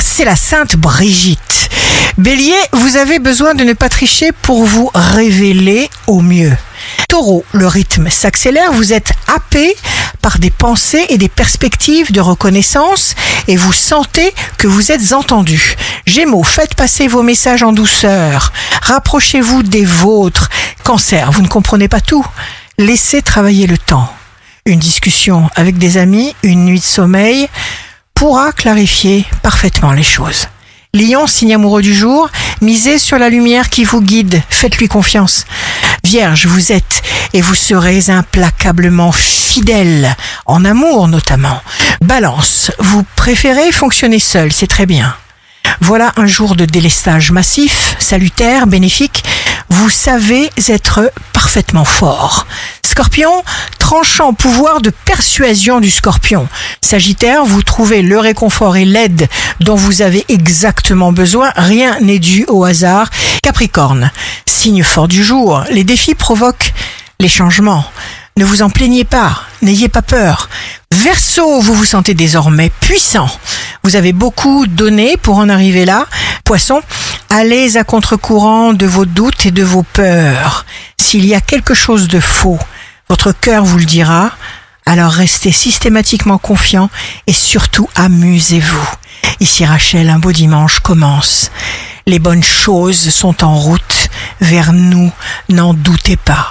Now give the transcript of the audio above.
C'est la Sainte Brigitte. Bélier, vous avez besoin de ne pas tricher pour vous révéler au mieux. Taureau, le rythme s'accélère, vous êtes happé par des pensées et des perspectives de reconnaissance et vous sentez que vous êtes entendu. Gémeaux, faites passer vos messages en douceur, rapprochez-vous des vôtres. Cancer, vous ne comprenez pas tout, laissez travailler le temps. Une discussion avec des amis, une nuit de sommeil, pourra clarifier parfaitement les choses. Lion, signe amoureux du jour, misez sur la lumière qui vous guide, faites-lui confiance. Vierge, vous êtes et vous serez implacablement fidèle, en amour notamment. Balance, vous préférez fonctionner seul, c'est très bien. Voilà un jour de délestage massif, salutaire, bénéfique. Vous savez être parfaitement fort. Scorpion, tranchant pouvoir de persuasion du scorpion. Sagittaire, vous trouvez le réconfort et l'aide dont vous avez exactement besoin. Rien n'est dû au hasard. Capricorne, signe fort du jour. Les défis provoquent les changements. Ne vous en plaignez pas, n'ayez pas peur. Verseau, vous vous sentez désormais puissant. Vous avez beaucoup donné pour en arriver là. Poisson, allez à contre-courant de vos doutes et de vos peurs. S'il y a quelque chose de faux, votre cœur vous le dira. Alors restez systématiquement confiant et surtout amusez-vous. Ici Rachel, un beau dimanche commence. Les bonnes choses sont en route vers nous, n'en doutez pas.